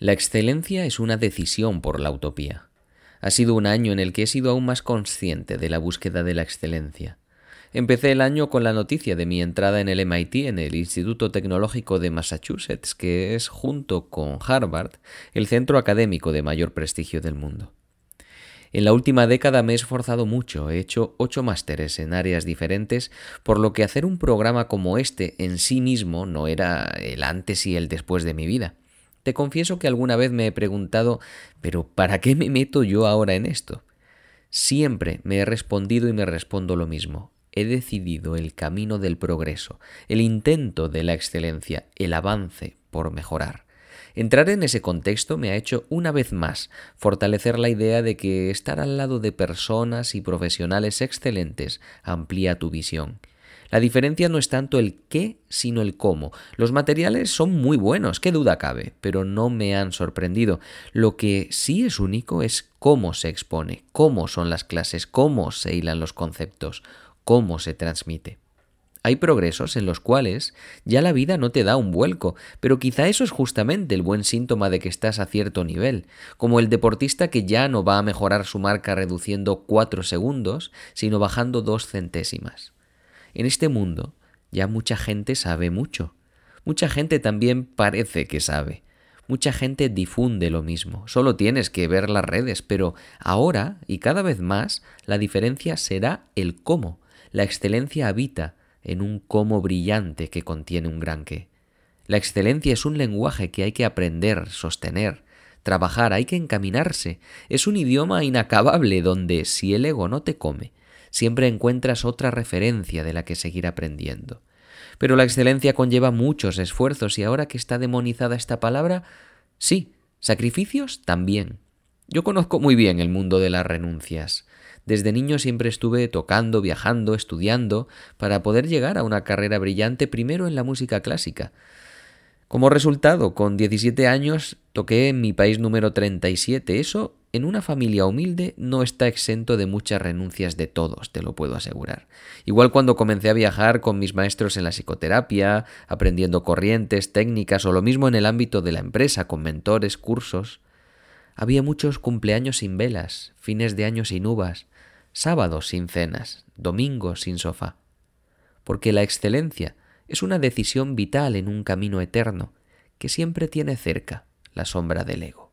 La excelencia es una decisión por la utopía. Ha sido un año en el que he sido aún más consciente de la búsqueda de la excelencia. Empecé el año con la noticia de mi entrada en el MIT, en el Instituto Tecnológico de Massachusetts, que es, junto con Harvard, el centro académico de mayor prestigio del mundo. En la última década me he esforzado mucho, he hecho ocho másteres en áreas diferentes, por lo que hacer un programa como este en sí mismo no era el antes y el después de mi vida. Te confieso que alguna vez me he preguntado, pero ¿para qué me meto yo ahora en esto? Siempre me he respondido y me respondo lo mismo. He decidido el camino del progreso, el intento de la excelencia, el avance por mejorar. Entrar en ese contexto me ha hecho una vez más fortalecer la idea de que estar al lado de personas y profesionales excelentes amplía tu visión la diferencia no es tanto el qué, sino el cómo. Los materiales son muy buenos, qué duda cabe, pero no me han sorprendido. Lo que sí es único es cómo se expone, cómo son las clases, cómo se hilan los conceptos, cómo se transmite. Hay progresos en los cuales ya la vida no te da un vuelco, pero quizá eso es justamente el buen síntoma de que estás a cierto nivel, como el deportista que ya no va a mejorar su marca reduciendo cuatro segundos, sino bajando dos centésimas. En este mundo ya mucha gente sabe mucho. Mucha gente también parece que sabe. Mucha gente difunde lo mismo. Solo tienes que ver las redes, pero ahora y cada vez más la diferencia será el cómo. La excelencia habita en un cómo brillante que contiene un gran qué. La excelencia es un lenguaje que hay que aprender, sostener, trabajar, hay que encaminarse. Es un idioma inacabable donde si el ego no te come, siempre encuentras otra referencia de la que seguir aprendiendo. Pero la excelencia conlleva muchos esfuerzos y ahora que está demonizada esta palabra, sí, sacrificios también. Yo conozco muy bien el mundo de las renuncias. Desde niño siempre estuve tocando, viajando, estudiando, para poder llegar a una carrera brillante primero en la música clásica. Como resultado, con 17 años toqué en mi país número 37. Eso en una familia humilde no está exento de muchas renuncias de todos, te lo puedo asegurar. Igual cuando comencé a viajar con mis maestros en la psicoterapia, aprendiendo corrientes, técnicas o lo mismo en el ámbito de la empresa, con mentores, cursos. Había muchos cumpleaños sin velas, fines de año sin uvas, sábados sin cenas, domingos sin sofá. Porque la excelencia es una decisión vital en un camino eterno que siempre tiene cerca la sombra del ego.